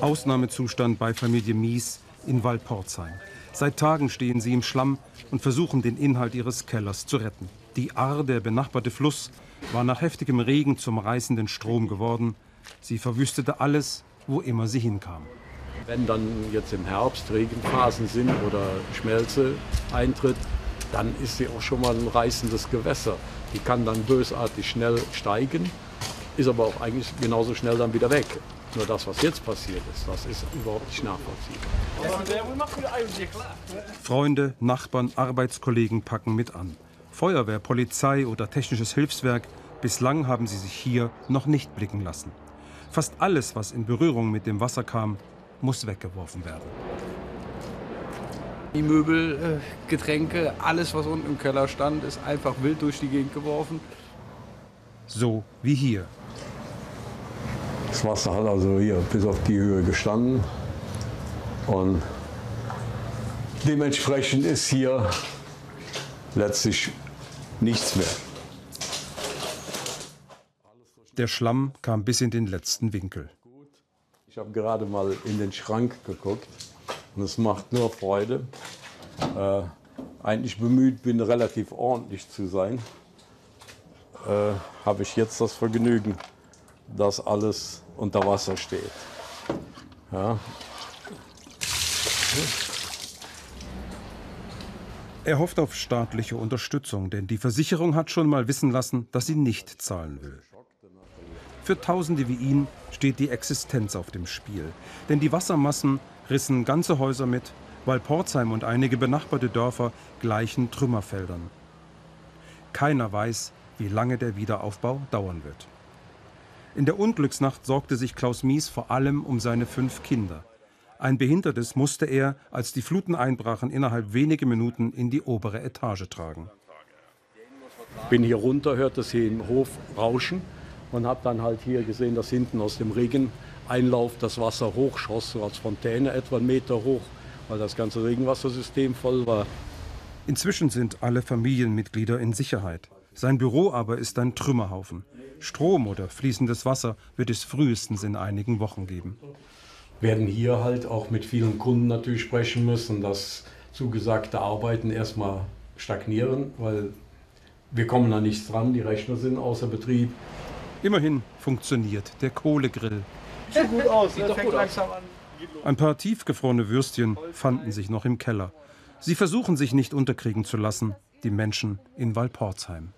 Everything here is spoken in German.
Ausnahmezustand bei Familie Mies in Walporzheim. Seit Tagen stehen sie im Schlamm und versuchen, den Inhalt ihres Kellers zu retten. Die Ahr, der benachbarte Fluss, war nach heftigem Regen zum reißenden Strom geworden. Sie verwüstete alles, wo immer sie hinkam. Wenn dann jetzt im Herbst Regenphasen sind oder Schmelze eintritt, dann ist sie auch schon mal ein reißendes Gewässer. Die kann dann bösartig schnell steigen, ist aber auch eigentlich genauso schnell dann wieder weg. Nur das, was jetzt passiert ist, das ist überhaupt nicht nachvollziehbar. Freunde, Nachbarn, Arbeitskollegen packen mit an. Feuerwehr, Polizei oder technisches Hilfswerk, bislang haben sie sich hier noch nicht blicken lassen. Fast alles, was in Berührung mit dem Wasser kam, muss weggeworfen werden. Die Möbel, äh, Getränke, alles, was unten im Keller stand, ist einfach wild durch die Gegend geworfen. So wie hier. Das Wasser hat also hier bis auf die Höhe gestanden. Und dementsprechend ist hier letztlich nichts mehr. Der Schlamm kam bis in den letzten Winkel. Ich habe gerade mal in den Schrank geguckt und es macht nur Freude. Äh, eigentlich bemüht bin, relativ ordentlich zu sein, äh, habe ich jetzt das Vergnügen, dass alles unter Wasser steht. Ja. Er hofft auf staatliche Unterstützung, denn die Versicherung hat schon mal wissen lassen, dass sie nicht zahlen will. Für Tausende wie ihn steht die Existenz auf dem Spiel. Denn die Wassermassen rissen ganze Häuser mit, weil Porzheim und einige benachbarte Dörfer gleichen Trümmerfeldern. Keiner weiß, wie lange der Wiederaufbau dauern wird. In der Unglücksnacht sorgte sich Klaus Mies vor allem um seine fünf Kinder. Ein Behindertes musste er, als die Fluten einbrachen, innerhalb weniger Minuten in die obere Etage tragen. Bin hier runter, hörte es hier im Hof rauschen und habe dann halt hier gesehen, dass hinten aus dem Regeneinlauf das Wasser hochschoss, so als Fontäne etwa einen Meter hoch, weil das ganze Regenwassersystem voll war. Inzwischen sind alle Familienmitglieder in Sicherheit. Sein Büro aber ist ein Trümmerhaufen. Strom oder fließendes Wasser wird es frühestens in einigen Wochen geben. Wir werden hier halt auch mit vielen Kunden natürlich sprechen müssen, dass zugesagte Arbeiten erstmal stagnieren, weil wir kommen da nichts dran, die Rechner sind außer Betrieb. Immerhin funktioniert der Kohlegrill. Sieht gut aus, ne? fängt langsam an. Ein paar tiefgefrorene Würstchen fanden sich noch im Keller. Sie versuchen sich nicht unterkriegen zu lassen, die Menschen in Walporzheim.